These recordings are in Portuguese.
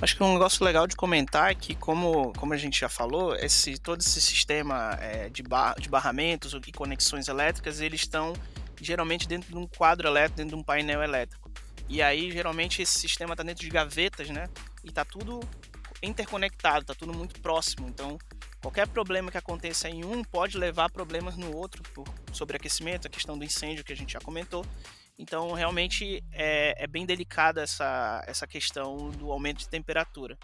Acho que um negócio legal de comentar é que, como, como a gente já falou, esse, todo esse sistema é, de, bar, de barramentos e conexões elétricas, eles estão geralmente dentro de um quadro elétrico, dentro de um painel elétrico. E aí, geralmente, esse sistema está dentro de gavetas, né? E está tudo interconectado, está tudo muito próximo. Então, qualquer problema que aconteça em um pode levar problemas no outro, por sobreaquecimento, a questão do incêndio que a gente já comentou. Então, realmente é, é bem delicada essa, essa questão do aumento de temperatura.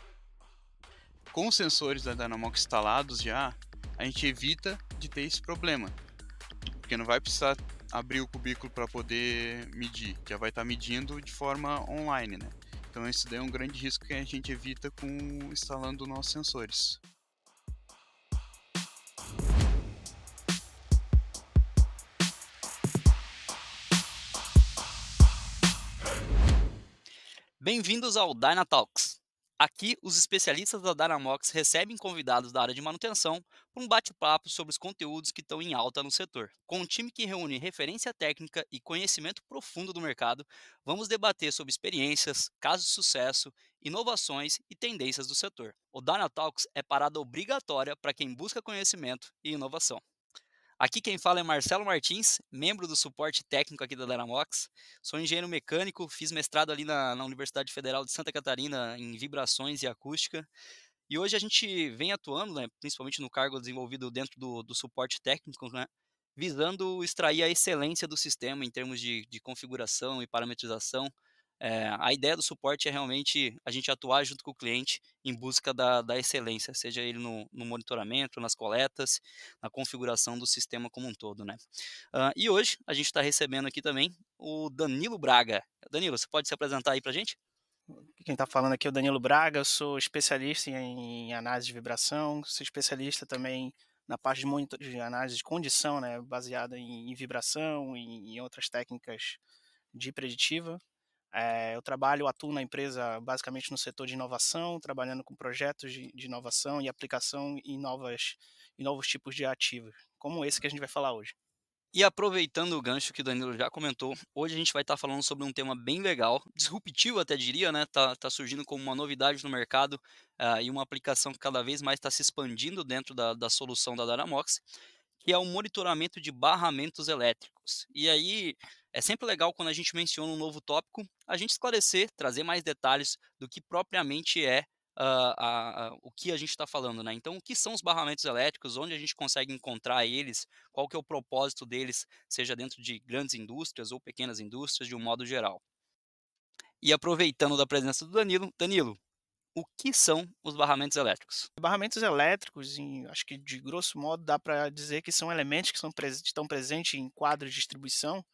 Com os sensores da Dynamox instalados já, a gente evita de ter esse problema. Porque não vai precisar abrir o cubículo para poder medir, já vai estar tá medindo de forma online, né? Então isso daí é um grande risco que a gente evita com instalando nossos sensores. Bem-vindos ao Dynatalks. Aqui, os especialistas da Dynamox recebem convidados da área de manutenção para um bate-papo sobre os conteúdos que estão em alta no setor. Com um time que reúne referência técnica e conhecimento profundo do mercado, vamos debater sobre experiências, casos de sucesso, inovações e tendências do setor. O Dynatalks é parada obrigatória para quem busca conhecimento e inovação. Aqui quem fala é Marcelo Martins, membro do suporte técnico aqui da Deramox. Sou engenheiro mecânico, fiz mestrado ali na, na, Universidade Federal de Santa Catarina em vibrações e acústica. E hoje a gente vem atuando, né, principalmente no cargo desenvolvido dentro do, do suporte técnico, né, visando extrair a excelência do sistema em termos de, de configuração e parametrização, é, a ideia do suporte é realmente a gente atuar junto com o cliente em busca da, da excelência, seja ele no, no, monitoramento, nas coletas, na configuração do sistema como um todo. Né? Uh, e hoje a gente está recebendo aqui também o Danilo Braga. Danilo, você pode se apresentar aí para a gente? Quem está falando aqui é o Danilo Braga, eu sou especialista em análise de vibração, sou especialista também na parte de, monitor, de análise de condição, né, baseada em, em vibração e em outras técnicas de preditiva. É, eu trabalho, atuo na empresa basicamente no setor de inovação, trabalhando com projetos de, de inovação e aplicação em, novas, em novos tipos de ativos, como esse que a gente vai falar hoje. E aproveitando o gancho que o Danilo já comentou, hoje a gente vai estar falando sobre um tema bem legal, disruptivo até diria, né? Tá, tá surgindo como uma novidade no mercado uh, e uma aplicação que cada vez mais está se expandindo dentro da, da solução da Daramox, que é o monitoramento de barramentos elétricos. E aí é sempre legal quando a gente menciona um novo tópico, a gente esclarecer, trazer mais detalhes do que propriamente é uh, o que a gente está falando, né? Então, o que são os barramentos elétricos, onde a gente consegue encontrar eles, qual que é o propósito deles, seja dentro de grandes indústrias ou pequenas indústrias, de um modo geral. E aproveitando da presença do Danilo, Danilo, o que são os barramentos elétricos? Barramentos elétricos, em, acho que de grosso modo dá para dizer que são elementos que são, estão presentes em quadros de distribuição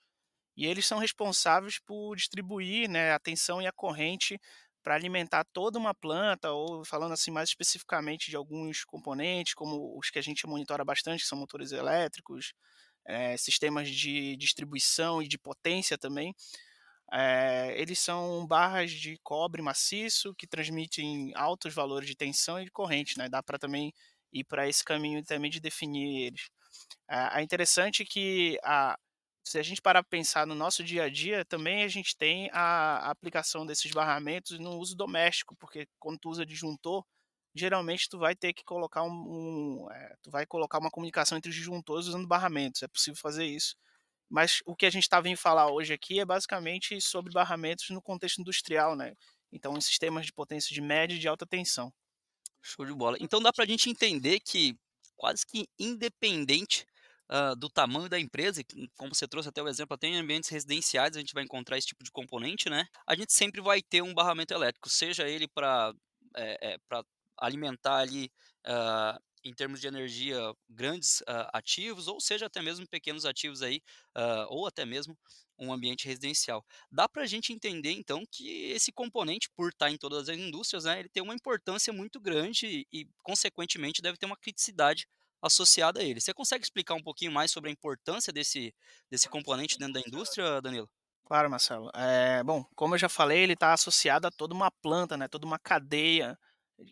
e eles são responsáveis por distribuir né, a tensão e a corrente para alimentar toda uma planta, ou falando assim mais especificamente de alguns componentes, como os que a gente monitora bastante, que são motores elétricos, é, sistemas de distribuição e de potência também. É, eles são barras de cobre maciço que transmitem altos valores de tensão e de corrente, né? Dá para também ir para esse caminho também de definir eles. É, é interessante que a, se a gente parar para pensar no nosso dia a dia, também a gente tem a, aplicação desses barramentos no uso doméstico, porque quando tu usa disjuntor, geralmente tu vai ter que colocar um, um é, tu vai colocar uma comunicação entre os disjuntores usando barramentos. É possível fazer isso mas o que a gente está vindo falar hoje aqui é basicamente sobre barramentos no contexto industrial, né? Então, em sistemas de potência de média e de alta tensão. Show de bola. Então, dá para a gente entender que, quase que independente uh, do tamanho da empresa, como você trouxe até o exemplo, até em ambientes residenciais a gente vai encontrar esse tipo de componente, né? A gente sempre vai ter um barramento elétrico, seja ele para é, é, alimentar ali uh, em termos de energia grandes uh, ativos, ou seja, até mesmo pequenos ativos aí, uh, ou até mesmo um ambiente residencial. Dá para a gente entender, então, que esse componente, por estar em todas as indústrias, né, ele tem uma importância muito grande e, e, consequentemente, deve ter uma criticidade associada a ele. Você consegue explicar um pouquinho mais sobre a importância desse, desse componente dentro da indústria, Danilo? Claro, Marcelo. É, bom, como eu já falei, ele está associado a toda uma planta, né, toda uma cadeia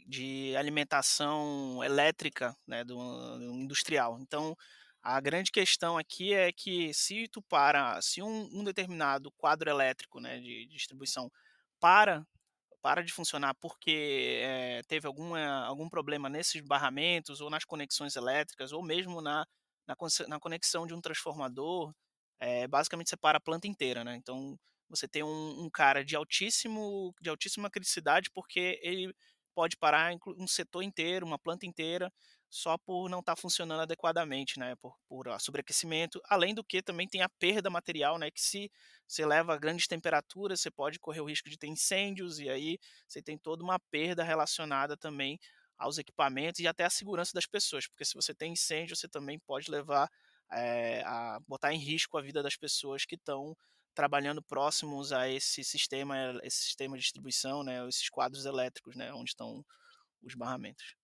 de alimentação elétrica né, do, do, industrial. Então, a grande questão aqui é que se tu para, se um, um determinado quadro elétrico né, de, distribuição para para de funcionar porque, eh, teve alguma algum problema nesses barramentos ou nas conexões elétricas ou mesmo na na na conexão de um transformador, eh, basicamente você para a planta inteira, né. Então, você tem um um cara de altíssimo de altíssima criticidade, porque ele pode parar um setor inteiro, uma planta inteira, só por não estar funcionando adequadamente, né, por por sobreaquecimento. Além do que também tem a perda material, né, que se você leva a grandes temperaturas, você pode correr o risco de ter incêndios, e aí você tem toda uma perda relacionada também aos equipamentos e até à segurança das pessoas, porque se você tem incêndio, você também pode levar, eh, a botar em risco a vida das pessoas que estão trabalhando próximos a esse sistema esse sistema de distribuição, né, esses quadros elétricos, né, onde estão os barramentos.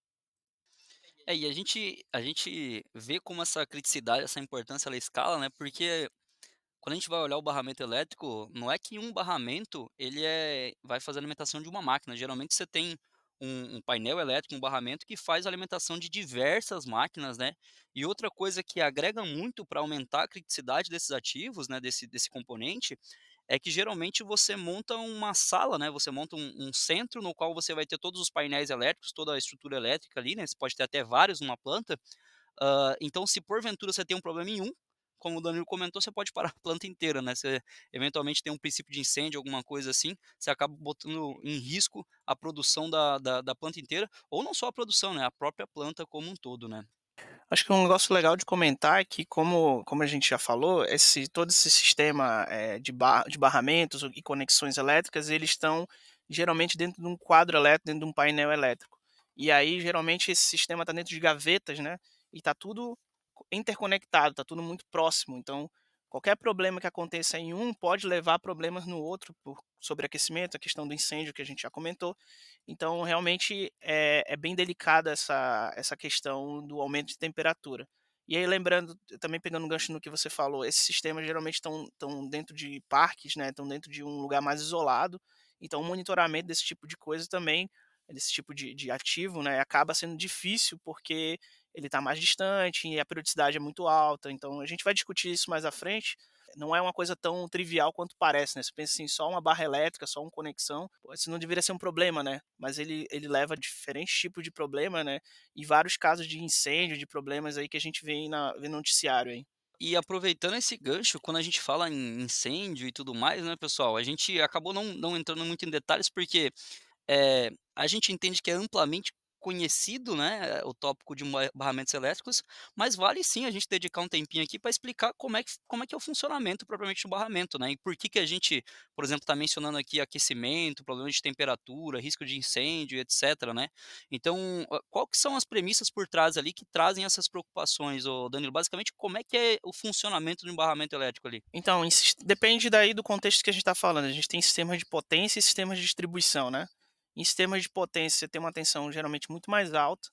É, e a gente a gente vê como essa criticidade, essa importância ela escala, né, porque quando a gente vai olhar o barramento elétrico, não é que um barramento ele é vai fazer a alimentação de uma máquina, geralmente você tem um um painel elétrico, um barramento que faz a alimentação de diversas máquinas, né. E outra coisa que agrega muito para aumentar a criticidade desses ativos, né, desse desse componente, é que geralmente você monta uma sala, né, você monta um um centro no qual você vai ter todos os painéis elétricos, toda a estrutura elétrica ali, né, você pode ter até vários numa planta. Hã, então se porventura você tem um problema em um, como o Danilo comentou, você pode parar a planta inteira, né, você eventualmente tem um princípio de incêndio, alguma coisa assim, você acaba botando em risco a produção da da da planta inteira, ou não só a produção, né, a própria planta como um todo, né. Acho que um negócio legal de comentar é que como como a gente já falou, esse todo esse sistema, eh, de ba de barramentos e conexões elétricas, eles estão geralmente dentro de um quadro elétrico, dentro de um painel elétrico. E aí, geralmente, esse sistema está dentro de gavetas, né, e está tudo co interconectado, está tudo muito próximo. Então, qualquer problema que aconteça em um pode levar a problemas no outro, por sobreaquecimento, a questão do incêndio que a gente já comentou. Então, realmente, é é bem delicada essa essa questão do aumento de temperatura. E aí lembrando, também pegando um gancho no que você falou, esses sistemas geralmente estão dentro de parques, né, estão dentro de um lugar mais isolado, então o monitoramento desse tipo de coisa também, desse tipo de de ativo, né, acaba sendo difícil, porque ele está mais distante e a periodicidade é muito alta, então a gente vai discutir isso mais à frente, não é uma coisa tão trivial quanto parece, né, você pensa assim, só uma barra elétrica, só uma conexão, isso não deveria ser um problema, né, mas ele ele leva a diferentes tipos de problema, né, e vários casos de incêndio, de problemas aí que a gente vê na vê no noticiário aí. E aproveitando esse gancho, quando a gente fala em incêndio e tudo mais, né, pessoal, a gente acabou não não entrando muito em detalhes, porque, eh, a gente entende que é amplamente conhecido, né, o tópico de barramentos elétricos, mas vale sim a gente dedicar um tempinho aqui para explicar como é que como é que é o funcionamento propriamente do barramento, né, e por que que a gente, por exemplo, está mencionando aqui aquecimento, problema de temperatura, risco de incêndio, etcétera, né. Então, hã, qual que são as premissas por trás ali que trazem essas preocupações, Danilo? Basicamente, como é que é o funcionamento de um barramento elétrico ali? Então, depende daí do contexto que a gente está falando, a gente tem sistemas de potência e sistemas de distribuição, né. Em sistemas de potência, você tem uma tensão geralmente muito mais alta,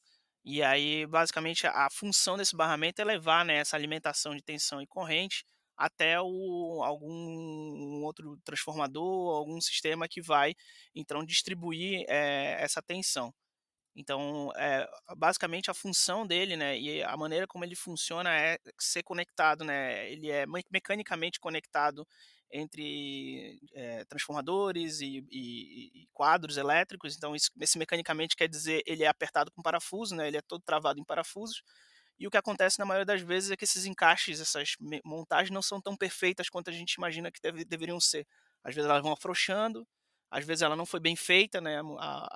e aí basicamente a função desse barramento é levar, né, essa alimentação de tensão e corrente até o algum outro transformador, algum sistema que vai então distribuir, eh, essa tensão. Então, eh, basicamente a função dele, né, e a maneira como ele funciona é ser conectado, né, ele é me mecanicamente conectado entre, eh, transformadores e e e quadros elétricos, então isso esse mecanicamente quer dizer, ele é apertado com parafuso, né, ele é todo travado em parafusos, e o que acontece na maioria das vezes é que esses encaixes, essas montagens não são tão perfeitas quanto a gente imagina que deve deveriam ser. Às vezes elas vão afrouxando, às vezes ela não foi bem feita, né, a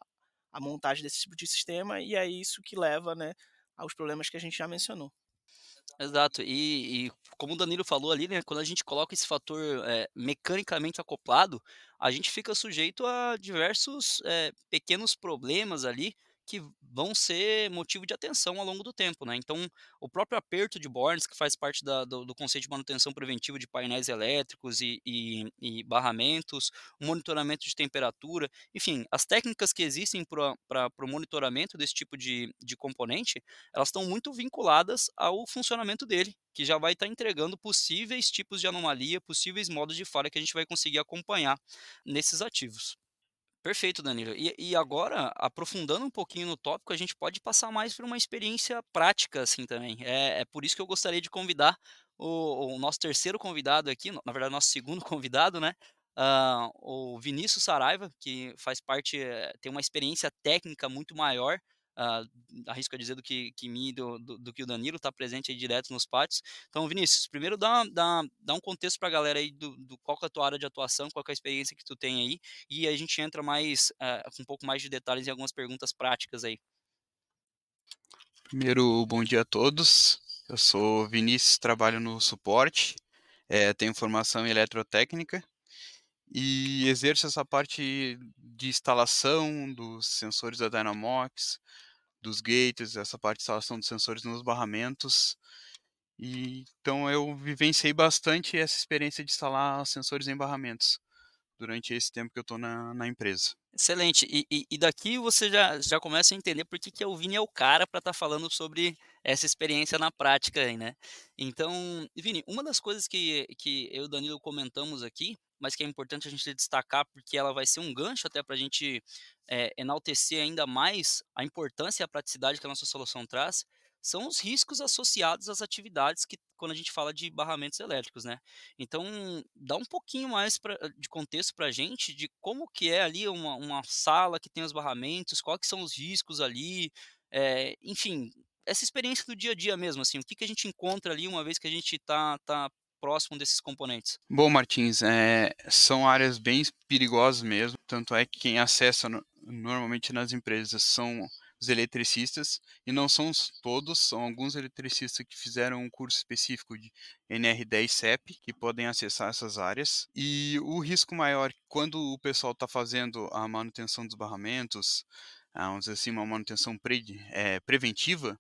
a montagem desse tipo de sistema, e é isso que leva, né, aos problemas que a gente já mencionou. Exato. E e como o Danilo falou ali, né, quando a gente coloca esse fator, eh, mecanicamente acoplado, a gente fica sujeito a diversos, eh, pequenos problemas ali, que vão ser motivo de atenção ao longo do tempo, né. Então, o próprio aperto de bornes, que faz parte da do do conceito de manutenção preventiva de painéis elétricos e e e barramentos, monitoramento de temperatura, enfim, as técnicas que existem para o monitoramento desse tipo de de componente, elas estão muito vinculadas ao funcionamento dele, que já vai estar entregando possíveis tipos de anomalia, possíveis modos de falha que a gente vai conseguir acompanhar nesses ativos. Perfeito, Danilo. E e agora, aprofundando um pouquinho no tópico, a gente pode passar mais por uma experiência prática, assim, também. É é por isso que eu gostaria de convidar o o nosso terceiro convidado aqui, na verdade, nosso segundo convidado, né, uh, o Vinícius Saraiva, que faz parte, eh, tem uma experiência técnica muito maior, uh, arrisco a dizer, do que, que mim do, do, do, que o Danilo, está presente aí direto nos pátios. Então, Vinícius, primeiro dá, dá, dá um contexto para a galera aí do, do qual é a tua área de atuação, qual é a experiência que tu tem aí, e a gente entra mais, uh, com um pouco mais de detalhes em algumas perguntas práticas aí. Primeiro, bom dia a todos. Eu sou Vinícius, trabalho no suporte, é, tenho formação em eletrotécnica e exerço essa parte de instalação dos sensores da Dynamox, dos gates, essa parte de instalação dos sensores nos barramentos. E, então eu vivenciei bastante essa experiência de instalar sensores em barramentos durante esse tempo que eu estou na, na empresa. Excelente. E, e, e, daqui você já, já começa a entender por que, que o Vini é o cara para estar tá falando sobre essa experiência na prática aí, né? Então, Vini, uma das coisas que, que eu e o Danilo comentamos aqui, mas que é importante a gente destacar porque ela vai ser um gancho até para a gente é, enaltecer ainda mais a importância e a praticidade que a nossa solução traz, são os riscos associados às atividades que quando a gente fala de barramentos elétricos, né? Então, dá um pouquinho mais pra, de contexto para a gente de como que é ali uma, uma, sala que tem os barramentos, quais que são os riscos ali, é, enfim, essa experiência do dia a dia mesmo, assim, o que, que a gente encontra ali uma vez que a gente está tá próximo desses componentes? Bom, Martins, é, são áreas bem perigosas mesmo, tanto é que quem acessa no, normalmente nas empresas são os eletricistas, e não são todos, são alguns eletricistas que fizeram um curso específico de NR10 CEP, que podem acessar essas áreas. E o risco maior, quando o pessoal está fazendo a manutenção dos barramentos, ah, vamos dizer assim, uma manutenção pre, é, preventiva,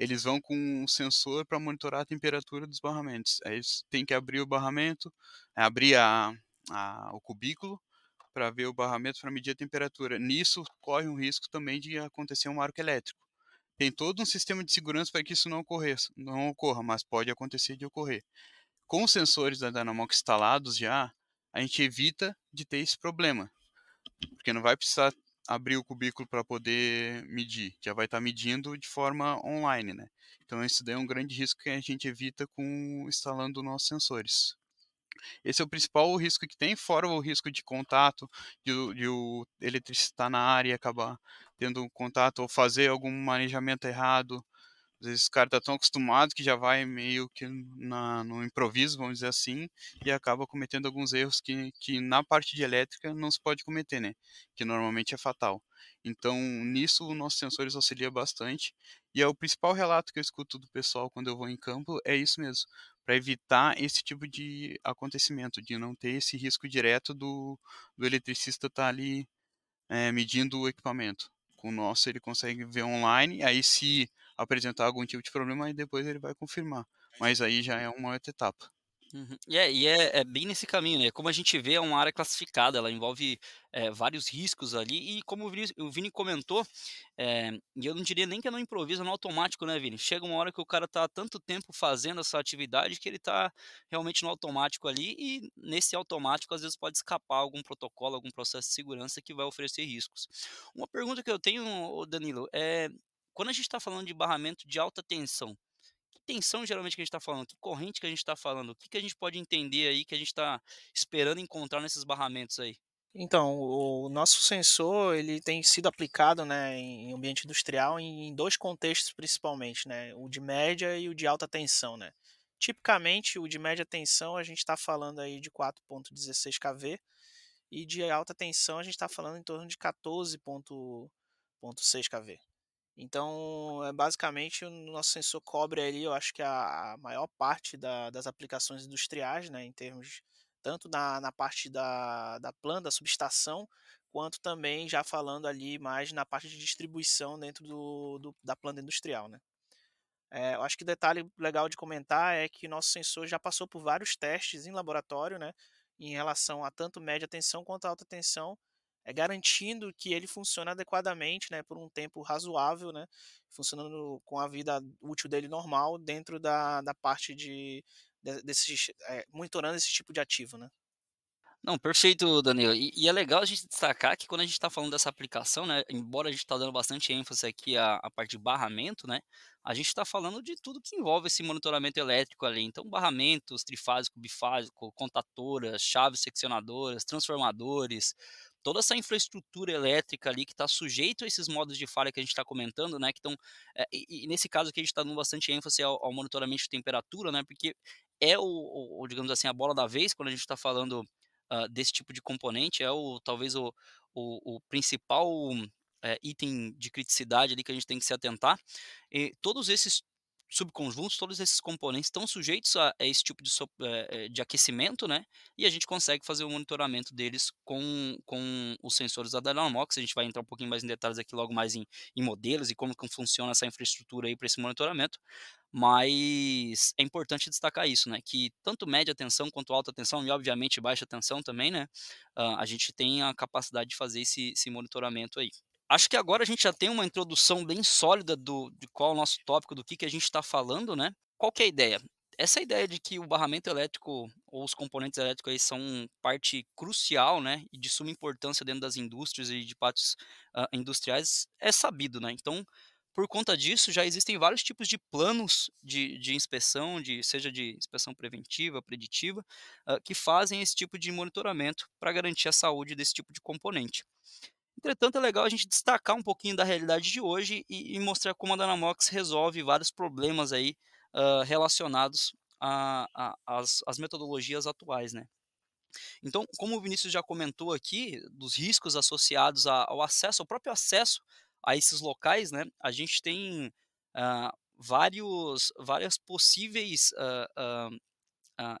eles vão com um sensor para monitorar a temperatura dos barramentos. Aí eles têm que abrir o barramento, abrir a, a, o cubículo para ver o barramento para medir a temperatura. Nisso corre um risco também de acontecer um marco elétrico. Tem todo um sistema de segurança para que isso não ocorra, não ocorra, mas pode acontecer de ocorrer. Com os sensores da Dynamox instalados já, a gente evita de ter esse problema, porque não vai precisar abrir o cubículo para poder medir, já vai estar tá medindo de forma online, né? Então isso daí é um grande risco que a gente evita com instalando nossos sensores. Esse é o principal risco que tem, fora o risco de contato, de, de o eletricista estar na área acabar tendo contato ou fazer algum manejamento errado. Às vezes o cara está tão acostumado que já vai meio que na, no improviso, vamos dizer assim, e acaba cometendo alguns erros que, que na parte de elétrica não se pode cometer, né? Que normalmente é fatal. Então, nisso, os nossos sensores auxiliam bastante. E é o principal relato que eu escuto do pessoal quando eu vou em campo, é isso mesmo para evitar esse tipo de acontecimento, de não ter esse risco direto do, do eletricista estar tá ali é, medindo o equipamento. Com o nosso ele consegue ver online, aí se apresentar algum tipo de problema, aí depois ele vai confirmar. Mas aí já é uma outra etapa. Uhum. E, é, e é, é, bem nesse caminho, né? Como a gente vê, é uma área classificada, ela envolve é, vários riscos ali, e como o Vini, o Vini comentou, é, e eu não diria nem que é no improviso, é no automático, né, Vini? Chega uma hora que o cara tá há tanto tempo fazendo essa atividade que ele tá realmente no automático ali, e nesse automático, às vezes, pode escapar algum protocolo, algum processo de segurança que vai oferecer riscos. Uma pergunta que eu tenho, Danilo, é quando a gente está falando de barramento de alta tensão, tensão geralmente que a gente está falando? Que corrente que a gente está falando? O que, que a gente pode entender aí que a gente está esperando encontrar nesses barramentos aí? Então, o nosso sensor ele tem sido aplicado né, em ambiente industrial em dois contextos principalmente, né, o de média e o de alta tensão. Né. Tipicamente, o de média tensão a gente está falando aí de 4.16 kV e de alta tensão a gente está falando em torno de 14.6 kV. Então, é basicamente, o nosso sensor cobre ali, eu acho que a, maior parte da, das aplicações industriais, né, em termos tanto na, na parte da, da planta, da subestação, quanto também já falando ali mais na parte de distribuição dentro do, do da planta industrial, né. É, eu acho que detalhe legal de comentar é que nosso sensor já passou por vários testes em laboratório, né, em relação a tanto média tensão quanto alta tensão, é, garantindo que ele funcione adequadamente, né, por um tempo razoável, né, funcionando com a vida útil dele normal dentro da, da parte de, de é, monitorando esse tipo de ativo, né. Não, perfeito, Daniel. E, e é legal a gente destacar que quando a gente está falando dessa aplicação, né, embora a gente está dando bastante ênfase aqui à, à parte de barramento, né, a gente está falando de tudo que envolve esse monitoramento elétrico ali. Então, barramentos, trifásico, bifásico, contatoras, chaves seccionadoras, transformadores, toda essa infraestrutura elétrica ali que está sujeito a esses modos de falha que a gente está comentando, né, que estão, é, e, e, nesse caso aqui a gente está dando bastante ênfase ao, ao monitoramento de temperatura, né, porque é o, o, digamos assim, a bola da vez quando a gente está falando uh, desse tipo de componente é o talvez o, o, o principal é, item de criticidade ali que a gente tem que se atentar. E todos esses subconjuntos, todos esses componentes estão sujeitos a, esse tipo de, so, é, de, aquecimento, né? E a gente consegue fazer o monitoramento deles com, com os sensores da Dynamox. A gente vai entrar um pouquinho mais em detalhes aqui logo mais em, em modelos e como que funciona essa infraestrutura aí para esse monitoramento. Mas é importante destacar isso, né? Que tanto média tensão quanto alta tensão, e obviamente baixa tensão também, né? Uh, a gente tem a capacidade de fazer esse, esse monitoramento aí. Acho que agora a gente já tem uma introdução bem sólida do, de qual é o nosso tópico, do que, que a gente está falando, né? Qual que é a ideia? Essa ideia de que o barramento elétrico ou os componentes elétricos aí são parte crucial, né, e de suma importância dentro das indústrias e de pátios uh, industriais é sabido, né? Então, por conta disso, já existem vários tipos de planos de, de inspeção, de, seja de inspeção preventiva, preditiva, uh, que fazem esse tipo de monitoramento para garantir a saúde desse tipo de componente. Entretanto, é legal a gente destacar um pouquinho da realidade de hoje e, e mostrar como a Dynamox resolve vários problemas aí uh, relacionados às metodologias atuais, né? Então, como o Vinícius já comentou aqui, dos riscos associados ao acesso, ao próprio acesso a esses locais, né, a gente tem uh, vários, várias possíveis uh, uh,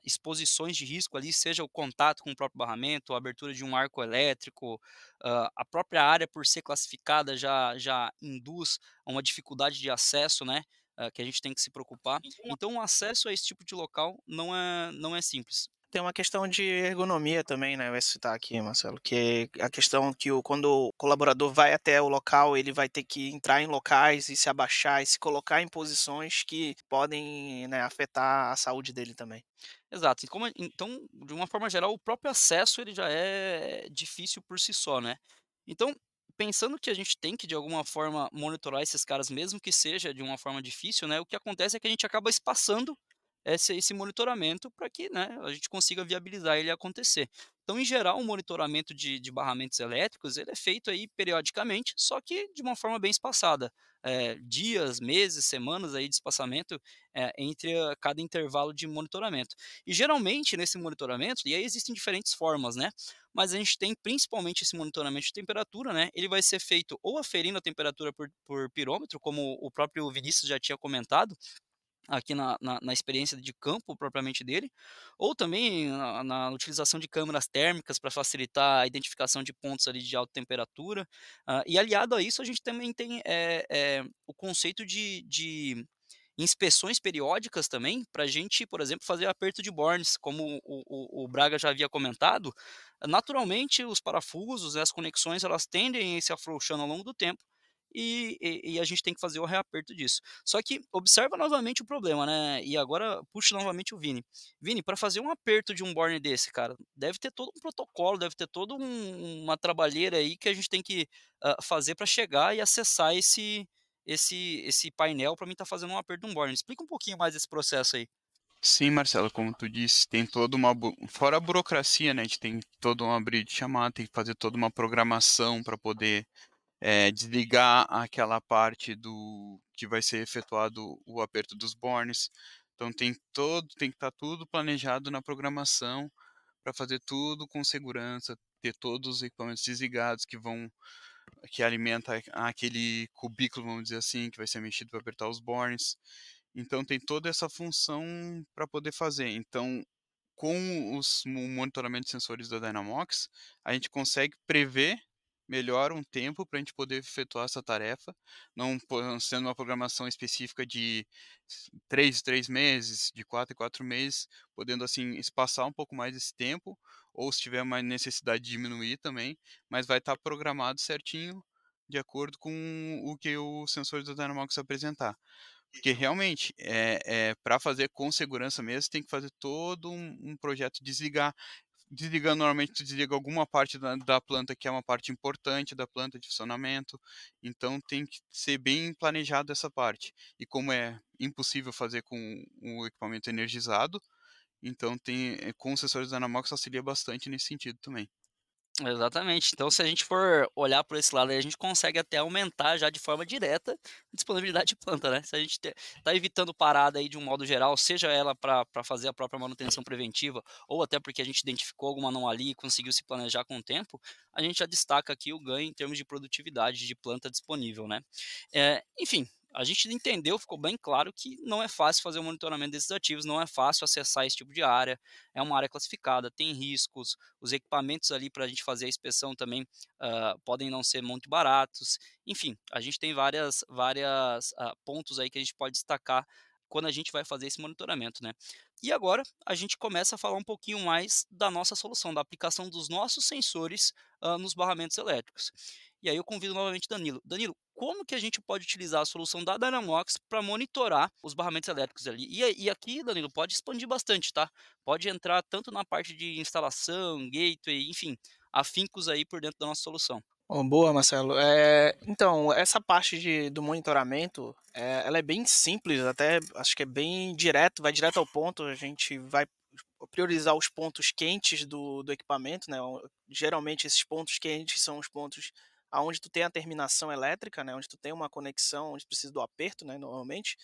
exposições de risco ali, seja o contato com o próprio barramento, a abertura de um arco elétrico, uh, a própria área por ser classificada já, já induz a uma dificuldade de acesso, né? Uh, que a gente tem que se preocupar. Então, o acesso a esse tipo de local não é, não é simples tem uma questão de ergonomia também, né? Eu ia citar aqui, Marcelo, que é a questão que o, quando o colaborador vai até o local, ele vai ter que entrar em locais e se abaixar e se colocar em posições que podem né, afetar a saúde dele também. Exato. Como, então, de uma forma geral, o próprio acesso ele já é difícil por si só, né? Então, pensando que a gente tem que, de alguma forma, monitorar esses caras, mesmo que seja de uma forma difícil, né? O que acontece é que a gente acaba espaçando esse, esse monitoramento para que né, a gente consiga viabilizar ele acontecer. Então, em geral, o monitoramento de, de barramentos elétricos ele é feito aí periodicamente, só que de uma forma bem espaçada. É, dias, meses, semanas aí de espaçamento é, entre a, cada intervalo de monitoramento. E geralmente nesse monitoramento, e aí existem diferentes formas, né? Mas a gente tem principalmente esse monitoramento de temperatura, né? Ele vai ser feito ou aferindo a temperatura por, por pirômetro, como o próprio Vinícius já tinha comentado, aqui na, na, na, experiência de campo propriamente dele, ou também na, na utilização de câmeras térmicas para facilitar a identificação de pontos ali de alta temperatura. Uh, e aliado a isso, a gente também tem é, é, o conceito de, de inspeções periódicas também, para a gente, por exemplo, fazer aperto de bornes, como o, o, o, Braga já havia comentado. Naturalmente, os parafusos, as conexões, elas tendem a se afrouxando ao longo do tempo, e, e, e, a gente tem que fazer o reaperto disso. Só que observa novamente o problema, né? E agora puxa novamente o Vini. Vini, para fazer um aperto de um borne desse, cara, deve ter todo um protocolo, deve ter toda um, uma trabalheira aí que a gente tem que uh, fazer para chegar e acessar esse esse esse painel para mim estar tá fazendo um aperto de um borne. Explica um pouquinho mais desse processo aí. Sim, Marcelo, como tu disse, tem toda uma. Fora a burocracia, né? A gente tem todo um abrir de chamada, tem que fazer toda uma programação para poder é, desligar aquela parte do que vai ser efetuado o aperto dos bornes. Então tem todo, tem que estar tá tudo planejado na programação para fazer tudo com segurança, ter todos os equipamentos desligados que vão que alimenta aquele cubículo, vamos dizer assim, que vai ser mexido para apertar os bornes. Então tem toda essa função para poder fazer. Então com os, o monitoramento de sensores da Dynamox, a gente consegue prever melhor um tempo para a gente poder efetuar essa tarefa, não sendo uma programação específica de três, três meses, de quatro quatro meses, podendo assim espaçar um pouco mais esse tempo, ou se tiver uma necessidade de diminuir também, mas vai estar tá programado certinho de acordo com o que o sensor do Dynamax apresentar. Porque realmente, é, é para fazer com segurança mesmo, tem que fazer todo um, um projeto desligar desligando, normalmente tu desliga alguma parte da, da, planta que é uma parte importante da planta de funcionamento, então tem que ser bem planejado essa parte. E como é impossível fazer com o equipamento energizado, então tem com os sensores da Anamox auxilia bastante nesse sentido também. Exatamente. Então, se a gente for olhar por esse lado, a gente consegue até aumentar já de forma direta a disponibilidade de planta, né? Se a gente está evitando parada aí de um modo geral, seja ela para fazer a própria manutenção preventiva, ou até porque a gente identificou alguma anomalia e conseguiu se planejar com o tempo, a gente já destaca aqui o ganho em termos de produtividade de planta disponível, né? É, enfim, a gente entendeu, ficou bem claro que não é fácil fazer o monitoramento desses ativos, não é fácil acessar esse tipo de área, é uma área classificada, tem riscos, os equipamentos ali para a gente fazer a inspeção também uh, podem não ser muito baratos, enfim, a gente tem várias, várias uh, pontos aí que a gente pode destacar quando a gente vai fazer esse monitoramento, né? E agora a gente começa a falar um pouquinho mais da nossa solução, da aplicação dos nossos sensores uh, nos barramentos elétricos. E aí eu convido novamente Danilo. Danilo, como que a gente pode utilizar a solução da Dynamox para monitorar os barramentos elétricos ali? E, e, aqui, Danilo, pode expandir bastante, tá? Pode entrar tanto na parte de instalação, gateway, enfim, afincos aí por dentro da nossa solução. Oh, boa, Marcelo. É, então, essa parte de, do monitoramento, é, ela é bem simples, até acho que é bem direto, vai direto ao ponto. A gente vai priorizar os pontos quentes do, do equipamento, né? Geralmente esses pontos quentes são os pontos aonde tu tem a terminação elétrica, né, onde tu tem uma conexão, onde precisa do aperto, né, normalmente,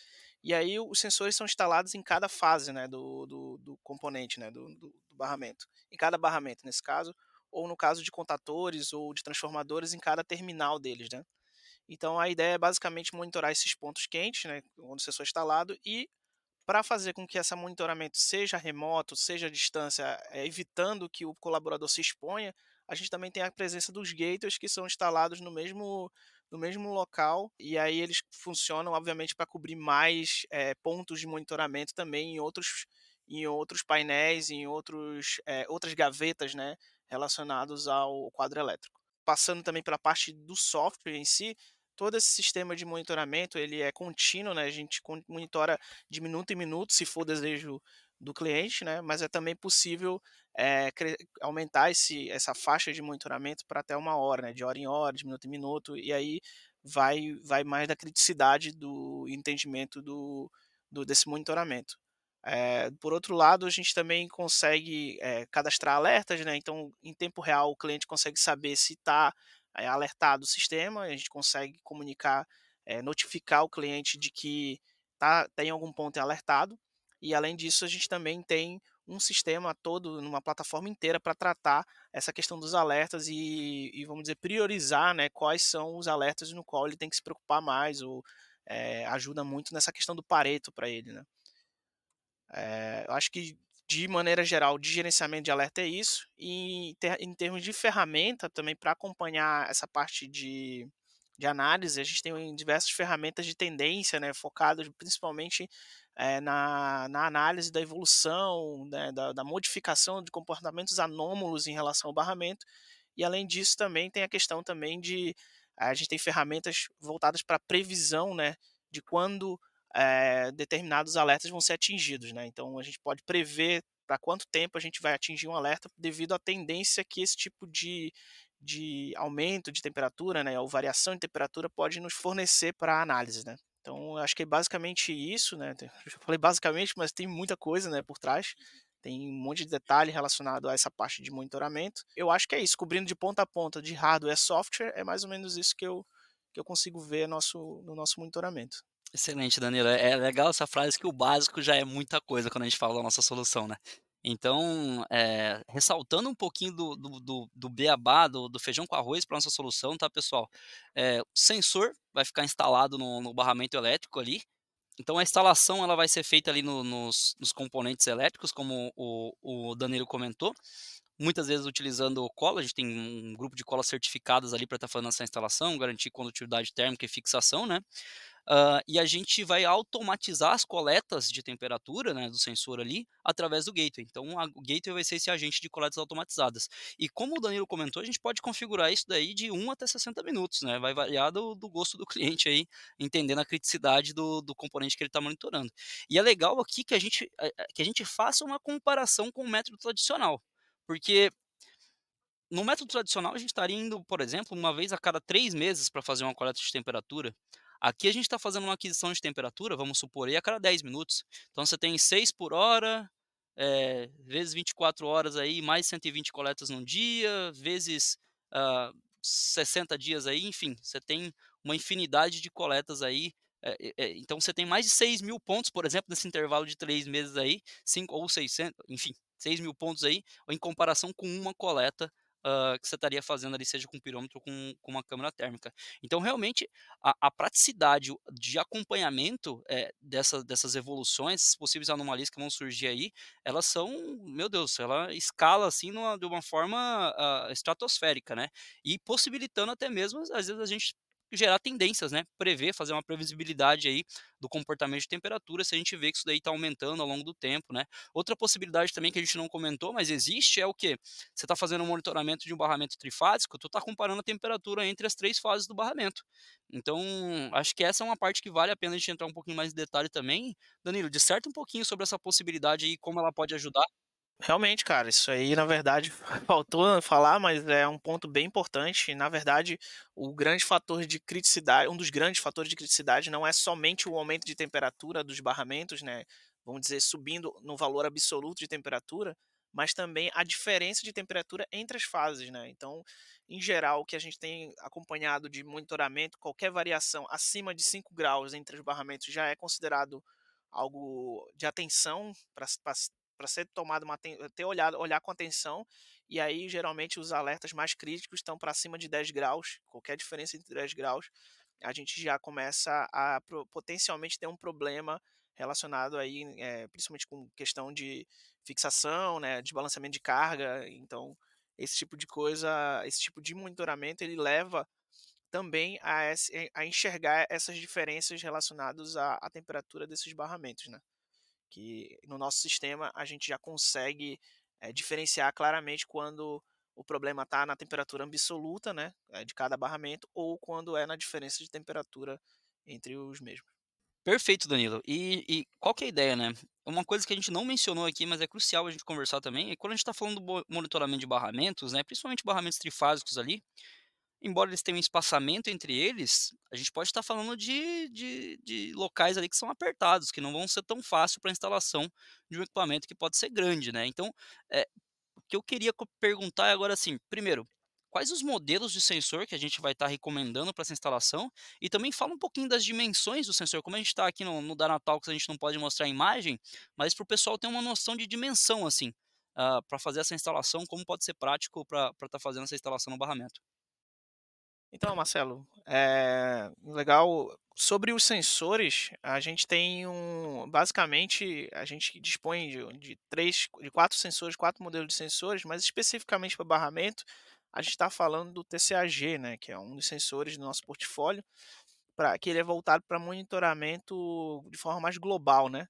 e aí os sensores são instalados em cada fase, né, do, do, do componente, né, do, do, do, barramento, em cada barramento, nesse caso, ou no caso de contatores ou de transformadores em cada terminal deles, né. Então a ideia é basicamente monitorar esses pontos quentes, né, onde o sensor é instalado, e para fazer com que esse monitoramento seja remoto, seja à distância, é, evitando que o colaborador se exponha, a gente também tem a presença dos gateways que são instalados no mesmo, no mesmo local e aí eles funcionam, obviamente, para cobrir mais é, pontos de monitoramento também em outros, em outros painéis, em outros, é, outras gavetas né, relacionados ao quadro elétrico. Passando também pela parte do software em si, todo esse sistema de monitoramento ele é contínuo, né? A gente monitora de minuto em minuto, se for desejo do cliente, né? Mas é também possível é, aumentar esse, essa faixa de monitoramento para até uma hora, né? De hora em hora, de minuto em minuto, e aí vai, vai mais da criticidade do entendimento do, do desse monitoramento. É, por outro lado, a gente também consegue é, cadastrar alertas, né? Então, em tempo real, o cliente consegue saber se está alertado o sistema, a gente consegue comunicar, notificar o cliente de que tá, tem algum ponto alertado. E além disso, a gente também tem um sistema todo, numa plataforma inteira para tratar essa questão dos alertas e, e, vamos dizer, priorizar né, quais são os alertas no qual ele tem que se preocupar mais, ou é, ajuda muito nessa questão do pareto para ele. Né? É, eu acho que, de maneira geral, de gerenciamento de alerta é isso, e em, ter, em termos de ferramenta também para acompanhar essa parte de, de análise, a gente tem diversas ferramentas de tendência, né, focadas principalmente é, na, na, análise da evolução, né, da, da, modificação de comportamentos anômalos em relação ao barramento. E além disso, também tem a questão também de a gente tem ferramentas voltadas para previsão, né, de quando é, determinados alertas vão ser atingidos, né? Então a gente pode prever para quanto tempo a gente vai atingir um alerta devido à tendência que esse tipo de, de aumento de temperatura, né, ou variação de temperatura pode nos fornecer para análise, né? Então, acho que é basicamente isso, né? Eu falei basicamente, mas tem muita coisa, né, por trás. Tem um monte de detalhe relacionado a essa parte de monitoramento. Eu acho que é isso, cobrindo de ponta a ponta de hardware e software, é mais ou menos isso que eu, que eu consigo ver nosso, no nosso monitoramento. Excelente, Danilo. É, é legal essa frase que o básico já é muita coisa quando a gente fala da nossa solução, né? Então, é, ressaltando um pouquinho do, do, do, do beabá, do, do, feijão com arroz para nossa solução, tá, pessoal? É, o sensor vai ficar instalado no, no, barramento elétrico ali. Então, a instalação ela vai ser feita ali no, nos, nos, componentes elétricos, como o, o Danilo comentou. Muitas vezes utilizando cola, a gente tem um grupo de colas certificadas ali para estar tá fazendo essa instalação, garantir condutividade térmica e fixação, né? Uh, e a gente vai automatizar as coletas de temperatura né, do sensor ali através do gateway. Então, a, o gateway vai ser esse agente de coletas automatizadas. E como o Danilo comentou, a gente pode configurar isso daí de 1 até 60 minutos, né? Vai variar do, do gosto do cliente aí, entendendo a criticidade do, do componente que ele está monitorando. E é legal aqui que a, gente, que a gente faça uma comparação com o método tradicional. Porque no método tradicional, a gente estaria indo, por exemplo, uma vez a cada 3 meses para fazer uma coleta de temperatura. Aqui a gente está fazendo uma aquisição de temperatura, vamos supor, aí a cada 10 minutos. Então você tem 6 por hora, eh, vezes 24 horas aí, mais 120 coletas num dia, vezes, hã, 60 dias aí, enfim, você tem uma infinidade de coletas aí, eh eh, então você tem mais de 6.000 pontos, por exemplo, nesse intervalo de 3 meses aí, 5 ou 600, enfim, 6.000 pontos aí, em comparação com uma coleta, hã, que você estaria fazendo ali, seja com pirômetro ou com com uma câmara térmica. Então realmente a a praticidade de acompanhamento, eh, dessa dessas evoluções, possíveis anomalias que vão surgir aí, elas são, meu Deus, ela escala assim numa de uma forma, ah, estratosférica, né. E possibilitando até mesmo, às vezes, a gente gerar tendências, né, prever, fazer uma previsibilidade aí do comportamento de temperatura, se a gente vê que isso daí está aumentando ao longo do tempo, né. Outra possibilidade também que a gente não comentou, mas existe, é o quê? Você está fazendo um monitoramento de um barramento trifásico, tu está comparando a temperatura entre as 3 fases do barramento. Então, acho que essa é uma parte que vale a pena a gente entrar um pouquinho mais em detalhe também. Danilo, disserta um pouquinho sobre essa possibilidade aí, como ela pode ajudar. Realmente, cara, isso aí na verdade faltou falar, mas é um ponto bem importante. Na verdade, o grande fator de criticidade um dos grandes fatores de criticidade não é somente o aumento de temperatura dos barramentos, né, vamos dizer, subindo no valor absoluto de temperatura, mas também a diferença de temperatura entre as fases, né. Então, em geral, o que a gente tem acompanhado de monitoramento, qualquer variação acima de 5 graus entre os barramentos já é considerado algo de atenção para para se para ser tomado uma ter olhado olhar com atenção, e aí geralmente os alertas mais críticos estão para cima de 10 graus, qualquer diferença entre 10 graus, a gente já começa a potencialmente ter um problema relacionado aí, eh, principalmente com questão de fixação, né, desbalanceamento de carga, então esse tipo de coisa, esse tipo de monitoramento ele leva também a a enxergar essas diferenças relacionados à à temperatura desses barramentos, né. Que no nosso sistema a gente já consegue, eh, diferenciar claramente quando o problema está na temperatura absoluta, né, eh, de cada barramento ou quando é na diferença de temperatura entre os mesmos. Perfeito, Danilo. E e qual que é a ideia, né, uma coisa que a gente não mencionou aqui, mas é crucial a gente conversar também, é quando a gente está falando do monitoramento de barramentos, né, principalmente barramentos trifásicos ali, embora eles tenham espaçamento entre eles, a gente pode estar falando de de de locais ali que são apertados, que não vão ser tão fácil para instalação de um equipamento que pode ser grande, né. Então, eh, o que eu queria perguntar é agora assim, primeiro, quais os modelos de sensor que a gente vai estar recomendando para essa instalação? E também fala um pouquinho das dimensões do sensor, como a gente está aqui no no Dynatalks, a gente não pode mostrar a imagem, mas para o pessoal ter uma noção de dimensão, assim, hã, para fazer essa instalação, como pode ser prático para estar fazendo essa instalação no barramento. Então, Marcelo, eh, legal sobre os sensores, a gente tem um basicamente, a gente dispõe de de 3 de 4 sensores, 4 modelos de sensores, mas especificamente para barramento, a gente está falando do TCAG, né, que é um dos sensores do nosso portfólio, pra que ele é voltado para monitoramento de forma mais global, né.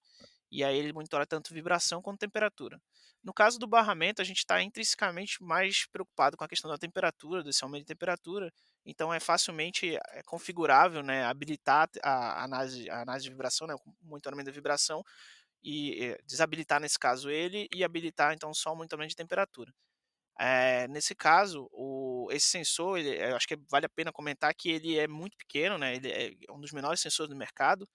E aí ele monitora tanto vibração quanto temperatura. No caso do barramento, a gente está intrinsecamente mais preocupado com a questão da temperatura, desse aumento de temperatura, então é facilmente, eh, configurável, né, habilitar a análise a análise de vibração, né, o monitoramento da vibração, e, eh, desabilitar nesse caso ele, e habilitar então só o monitoramento de temperatura. Eh, nesse caso, o esse sensor ele, eh, acho que vale a pena comentar que ele é muito pequeno, né, ele é um dos menores sensores do mercado,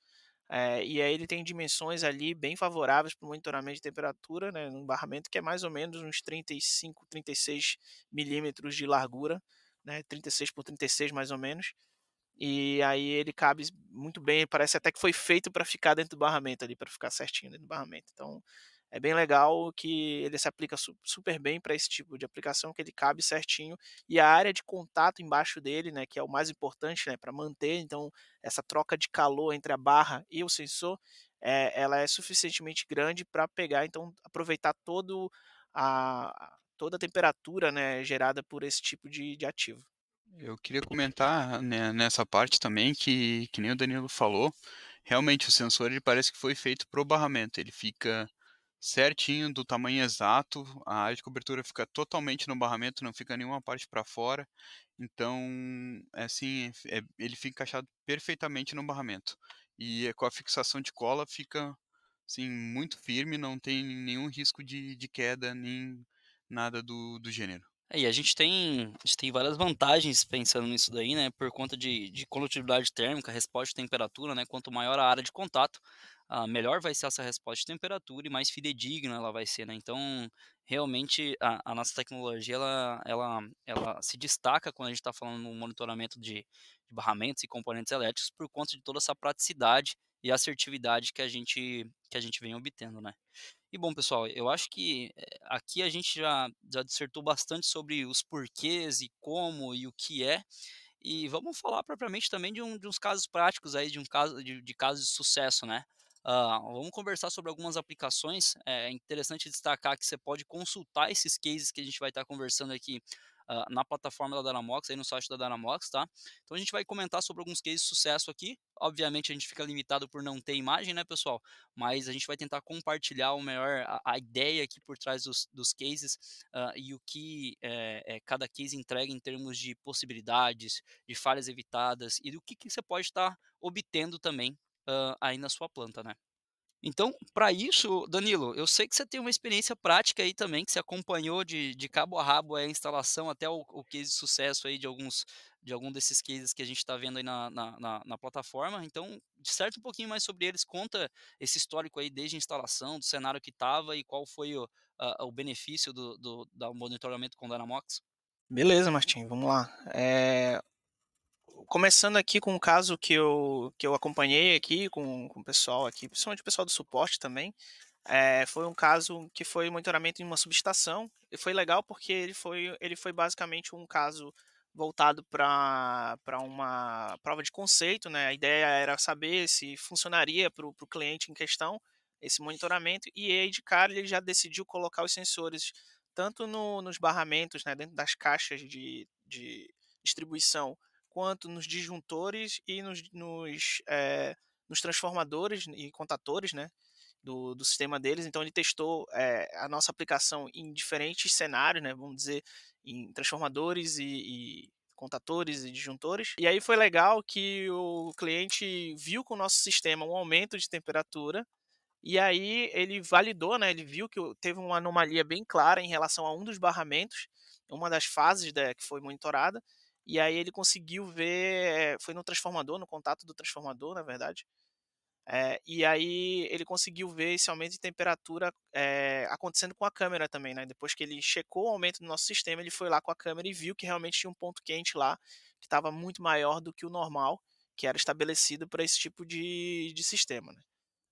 eh, e aí ele tem dimensões ali bem favoráveis para o monitoramento de temperatura, né, num barramento que é mais ou menos uns 35, 36 milímetros de largura, né, 36 por 36 mais ou menos, e aí ele cabe muito bem, parece até que foi feito para ficar dentro do barramento ali, para ficar certinho dentro do barramento. Então, é bem legal que ele se aplica su super bem para esse tipo de aplicação, que ele cabe certinho, e a área de contato embaixo dele, né, que é o mais importante, né, para manter então essa troca de calor entre a barra e o sensor, eh, ela é suficientemente grande para pegar então aproveitar todo a toda a temperatura, né, gerada por esse tipo de de ativo. Eu queria comentar, né, nessa parte também que que nem o Danilo falou, realmente o sensor ele parece que foi feito para o barramento, ele fica certinho do tamanho exato, a área de cobertura fica totalmente no barramento, não fica nenhuma parte para fora, então, é assim, eh, ele fica encaixado perfeitamente no barramento. E com a fixação de cola fica, assim, muito firme, não tem nenhum risco de de queda, nem nada do, do gênero. É, e a gente tem, a gente tem várias vantagens pensando nisso daí, né? Por conta de, de condutibilidade térmica, resposta de temperatura, né? Quanto maior a área de contato, uh, melhor vai ser essa resposta de temperatura e mais fidedigna ela vai ser, né? Então, realmente, a, a nossa tecnologia, ela, ela, ela se destaca quando a gente está falando no monitoramento de, de barramentos e componentes elétricos por conta de toda essa praticidade e assertividade que a gente, que a gente vem obtendo, né? E bom, pessoal, eu acho que eh, aqui a gente já, já dissertou bastante sobre os porquês e como e o que é. E vamos falar propriamente também de, um, de uns casos práticos aí, de um caso de, de casos de sucesso, né? Uh, vamos conversar sobre algumas aplicações. É interessante destacar que você pode consultar esses cases que a gente vai estar conversando aqui uh, na plataforma da Dynamox, aí no site da Dynamox, tá? Então a gente vai comentar sobre alguns cases de sucesso aqui. Obviamente a gente fica limitado por não ter imagem, né, pessoal? Mas a gente vai tentar compartilhar o melhor a, a ideia aqui por trás dos, dos cases uh, e o que é, é, cada case entrega em termos de possibilidades, de falhas evitadas e do que, que você pode estar obtendo também uh, aí na sua planta, né? Então, para isso, Danilo, eu sei que você tem uma experiência prática aí também, que você acompanhou de, de cabo a rabo a instalação até o, o case de sucesso aí de alguns de algum desses cases que a gente está vendo aí na, na, na, na, plataforma. Então, disserte um pouquinho mais sobre eles, conta esse histórico aí desde a instalação, do cenário que estava e qual foi o, a, o benefício do, do, do monitoramento com Dynamox. Beleza, Martim, vamos lá. É, começando aqui com um caso que eu, que eu acompanhei aqui com, com o pessoal aqui, principalmente o pessoal do suporte também, é, foi um caso que foi monitoramento em uma subestação, e foi legal porque ele foi, ele foi basicamente um caso voltado para uma prova de conceito, né? A ideia era saber se funcionaria para o cliente em questão esse monitoramento, e aí de cara ele já decidiu colocar os sensores tanto no, nos barramentos, né, dentro das caixas de, de distribuição, quanto nos disjuntores e nos, nos, é, nos transformadores e contatores né, do, do sistema deles. Então ele testou é, a nossa aplicação em diferentes cenários, né, vamos dizer, em transformadores e, e contatores e disjuntores. E aí foi legal que o cliente viu com o nosso sistema um aumento de temperatura e aí ele validou, né? Ele viu que teve uma anomalia bem clara em relação a um dos barramentos, uma das fases da, que foi monitorada, e aí ele conseguiu ver, foi no transformador, no contato do transformador, na verdade. É, e aí ele conseguiu ver esse aumento de temperatura é, acontecendo com a câmera também, né? Depois que ele checou o aumento do nosso sistema, ele foi lá com a câmera e viu que realmente tinha um ponto quente lá que estava muito maior do que o normal, que era estabelecido para esse tipo de, de sistema. Né?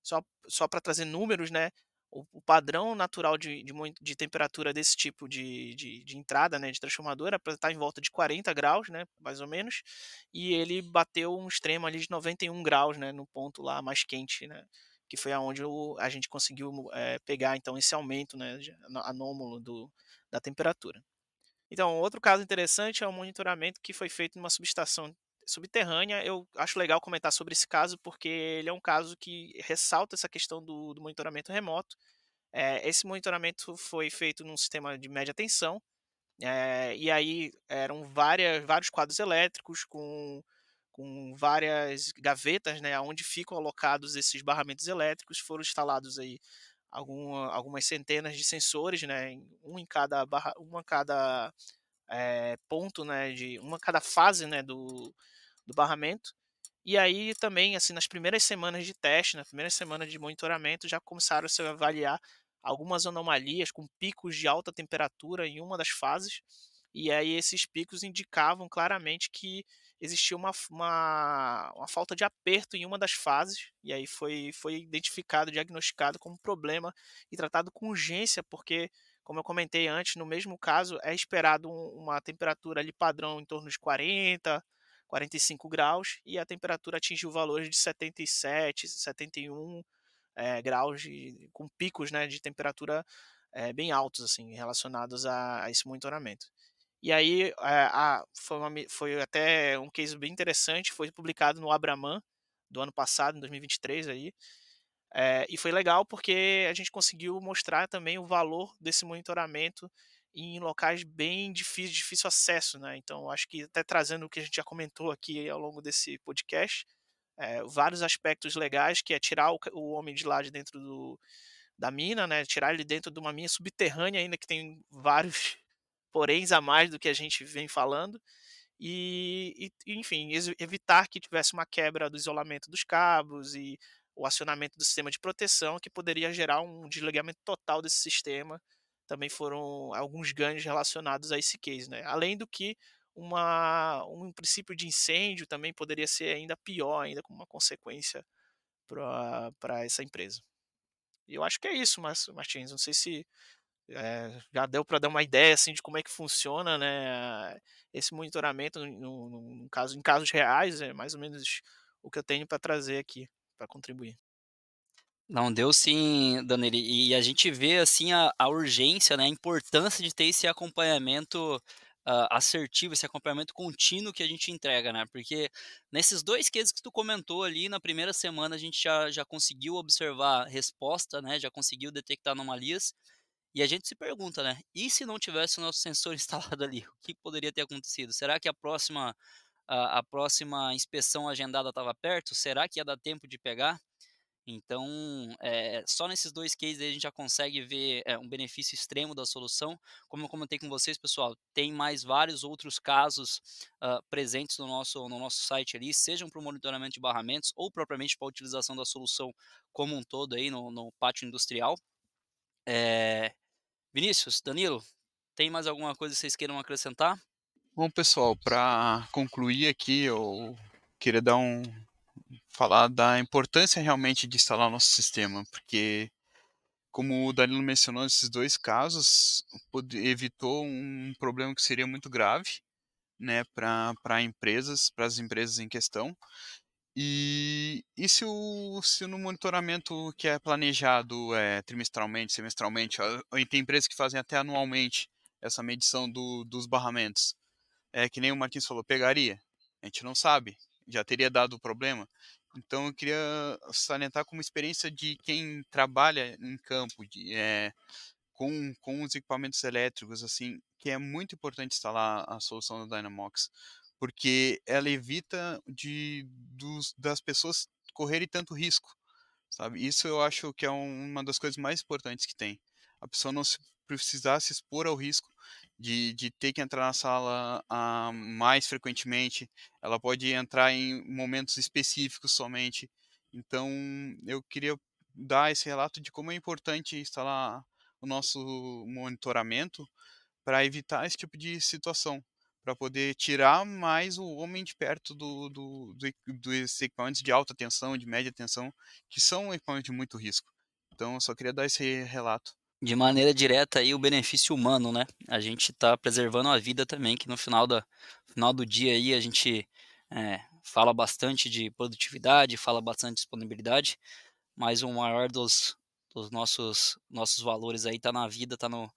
Só, só para trazer números, né? O, o padrão natural de, de, de, temperatura desse tipo de, de, de entrada, né, de transformador, era para estar em volta de 40 graus, né, mais ou menos, e ele bateu um extremo ali de 91 graus, né, no ponto lá mais quente, né, que foi aonde a gente conseguiu é, pegar então esse aumento, né, anômalo do, da temperatura. Então, outro caso interessante é o monitoramento que foi feito numa subestação subterrânea. Eu acho legal comentar sobre esse caso porque ele é um caso que ressalta essa questão do, do monitoramento remoto. É, esse monitoramento foi feito num sistema de média tensão, é, e aí eram várias, vários quadros elétricos com, com várias gavetas, né, onde ficam alocados esses barramentos elétricos. Foram instalados aí alguma, algumas centenas de sensores, né, um em cada barra, uma cada é, ponto, né, de uma cada fase, né, do, do barramento. E aí também, assim, nas primeiras semanas de teste, na primeira semana de monitoramento, já começaram a se avaliar algumas anomalias com picos de alta temperatura em uma das fases. E aí esses picos indicavam claramente que existia uma, uma, uma falta de aperto em uma das fases. E aí foi, foi identificado, diagnosticado como problema e tratado com urgência, porque como eu comentei antes, no mesmo caso é esperado uma temperatura ali padrão em torno de 40, 45 graus e a temperatura atingiu valores de 77, 71 é, graus, de, com picos né, de temperatura é, bem altos assim relacionados a, a esse monitoramento. E aí é, a, foi, uma, foi, até um case bem interessante, foi publicado no Abraman do ano passado, em 2023 aí, é, e foi legal porque a gente conseguiu mostrar também o valor desse monitoramento em locais bem difíceis, difícil acesso, né? Então, acho que até trazendo o que a gente já comentou aqui ao longo desse podcast, é, vários aspectos legais, que é tirar o, o, homem de lá de dentro do, da mina, né, tirar ele dentro de uma mina subterrânea ainda que tem vários poréns a mais do que a gente vem falando, e, e enfim, evitar que tivesse uma quebra do isolamento dos cabos e o acionamento do sistema de proteção, que poderia gerar um desligamento total desse sistema. Também foram alguns ganhos relacionados a esse case, né? Além do que uma, um princípio de incêndio também poderia ser ainda pior, ainda como uma consequência para essa empresa. E eu acho que é isso, Martins. Não sei se é, já deu para dar uma ideia assim de como é que funciona, né? Esse monitoramento no, no, no caso, em casos reais é mais ou menos o que eu tenho para trazer aqui para contribuir. Não, deu sim, Danele. E a gente vê assim a, a urgência, né, a importância de ter esse acompanhamento uh, assertivo, esse acompanhamento contínuo que a gente entrega, né? Porque nesses dois cases que tu comentou ali, na primeira semana a gente já, já conseguiu observar resposta, né? Já conseguiu detectar anomalias. E a gente se pergunta, né? E se não tivesse o nosso sensor instalado ali, o que poderia ter acontecido? Será que a próxima a próxima inspeção agendada estava perto? Será que ia dar tempo de pegar? Então, é, só nesses dois cases a gente já consegue ver é, um benefício extremo da solução. Como eu comentei com vocês, pessoal, tem mais vários outros casos uh, presentes no nosso, no nosso site ali, sejam para o monitoramento de barramentos ou propriamente para a utilização da solução como um todo aí no, no pátio industrial. É... Vinícius, Danilo, tem mais alguma coisa que vocês queiram acrescentar? Bom, pessoal, para concluir aqui, eu queria dar um falar da importância realmente de instalar o nosso sistema, porque como o Danilo mencionou, esses dois casos evitou um problema que seria muito grave, né, para empresas, para as empresas em questão. E, e se, o, se no monitoramento que é planejado é, trimestralmente, semestralmente, ou tem empresas que fazem até anualmente essa medição do, dos barramentos, é que nem o Martins falou, pegaria. A gente não sabe, já teria dado o problema. Então eu queria salientar como experiência de quem trabalha em campo, de, é, com, com os equipamentos elétricos, assim, que é muito importante instalar a solução da Dynamox, porque ela evita de dos, das pessoas correrem tanto risco, sabe? Isso eu acho que é um, uma das coisas mais importantes que tem. A pessoa não se precisar se expor ao risco de, de ter que entrar na sala uh, mais frequentemente, ela pode entrar em momentos específicos somente. Então, eu queria dar esse relato de como é importante instalar o nosso monitoramento para evitar esse tipo de situação, para poder tirar mais o homem de perto do, do, do, dos equipamentos de alta tensão, de média tensão, que são equipamentos de muito risco. Então, eu só queria dar esse relato de maneira direta aí o benefício humano, né? A gente está preservando a vida também, que no final, da, final do dia aí a gente é, fala bastante de produtividade, fala bastante de disponibilidade, mas o maior dos, dos nossos, nossos valores aí está na vida, está no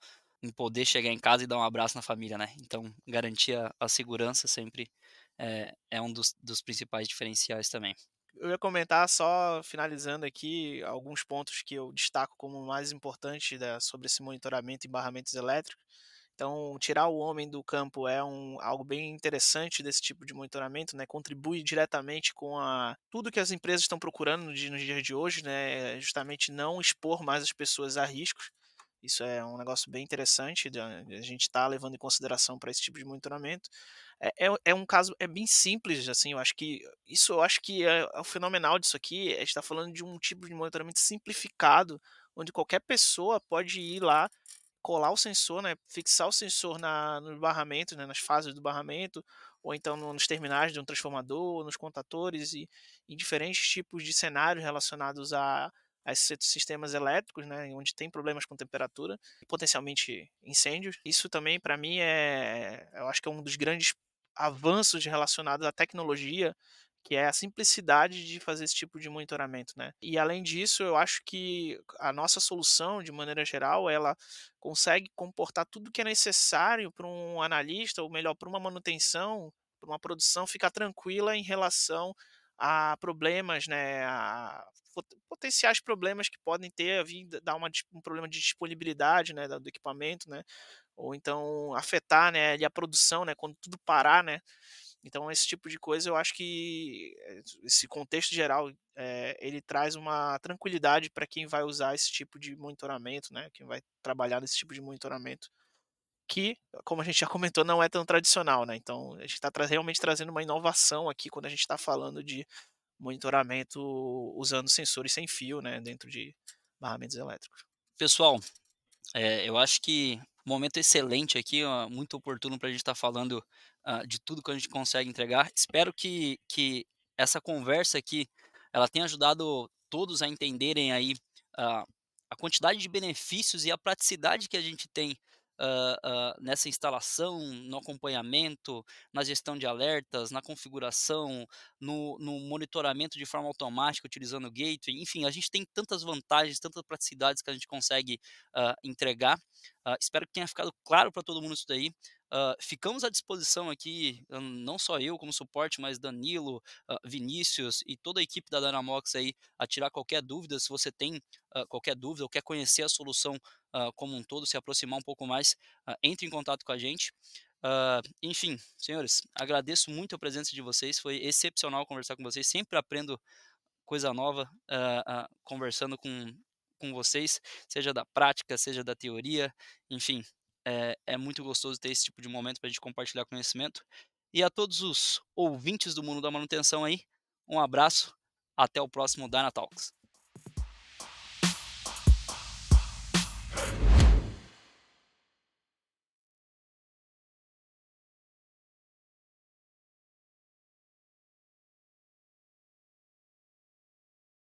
em poder chegar em casa e dar um abraço na família, né? Então, garantir a, a segurança sempre é, é um dos, dos principais diferenciais também eu ia comentar só finalizando aqui alguns pontos que eu destaco como mais importantes né, sobre esse monitoramento em barramentos elétricos. Então, tirar o homem do campo é um, algo bem interessante desse tipo de monitoramento, né? Contribui diretamente com a, tudo que as empresas estão procurando nos dias de hoje, né? Justamente não expor mais as pessoas a riscos. Isso é um negócio bem interessante, a gente está levando em consideração para esse tipo de monitoramento. É, é, é, um caso, é bem simples, assim, eu acho que, isso eu acho que é, é o fenomenal disso aqui, a gente está falando de um tipo de monitoramento simplificado, onde qualquer pessoa pode ir lá, colar o sensor, né, fixar o sensor na, no barramento, né, nas fases do barramento, ou então nos terminais de um transformador, nos contatores e em diferentes tipos de cenários relacionados a a sistemas elétricos, né, onde tem problemas com temperatura, potencialmente incêndios. Isso também, para mim, é, eu acho que é um dos grandes avanços relacionados à tecnologia, que é a simplicidade de fazer esse tipo de monitoramento, né? E além disso, eu acho que a nossa solução, de maneira geral, ela consegue comportar tudo que é necessário para um analista, ou melhor, para uma manutenção, para uma produção ficar tranquila em relação a problemas, né, a potenciais problemas que podem ter vir dar uma, um problema de disponibilidade, né, do equipamento, né, ou então afetar, né, a produção, né, quando tudo parar, né, Então esse tipo de coisa eu acho que eh, esse contexto geral, eh, ele traz uma tranquilidade para quem vai usar esse tipo de monitoramento, né, quem vai trabalhar nesse tipo de monitoramento, que, como a gente já comentou, não é tão tradicional, né, então a gente está realmente trazendo uma inovação aqui quando a gente está falando de monitoramento usando sensores sem fio, né, dentro de barramentos elétricos. Pessoal, é, eu acho que momento excelente aqui, ó, muito oportuno para a gente estar tá falando uh, de tudo que a gente consegue entregar. Espero que, que essa conversa aqui ela tenha ajudado todos a entenderem aí uh, a quantidade de benefícios e a praticidade que a gente tem uh, nessa instalação, no acompanhamento, na gestão de alertas, na configuração, no, no, monitoramento de forma automática utilizando o gateway. Enfim, a gente tem tantas vantagens, tantas praticidades que a gente consegue uh, entregar. espero que tenha ficado claro para todo mundo isso daí. Uh, ficamos à disposição aqui, não só eu como suporte, mas Danilo, uh, Vinícius e toda a equipe da Dynamox aí a tirar qualquer dúvida. Se você tem uh, qualquer dúvida ou quer conhecer a solução como um todo, se aproximar um pouco mais, entre em contato com a gente. enfim, senhores, agradeço muito a presença de vocês. Foi excepcional conversar com vocês. Sempre aprendo coisa nova conversando com, com vocês, seja da prática, seja da teoria, enfim, é, é muito gostoso ter esse tipo de momento para a gente compartilhar conhecimento. E a todos os ouvintes do mundo da manutenção aí, um abraço, até o próximo Dynatalks.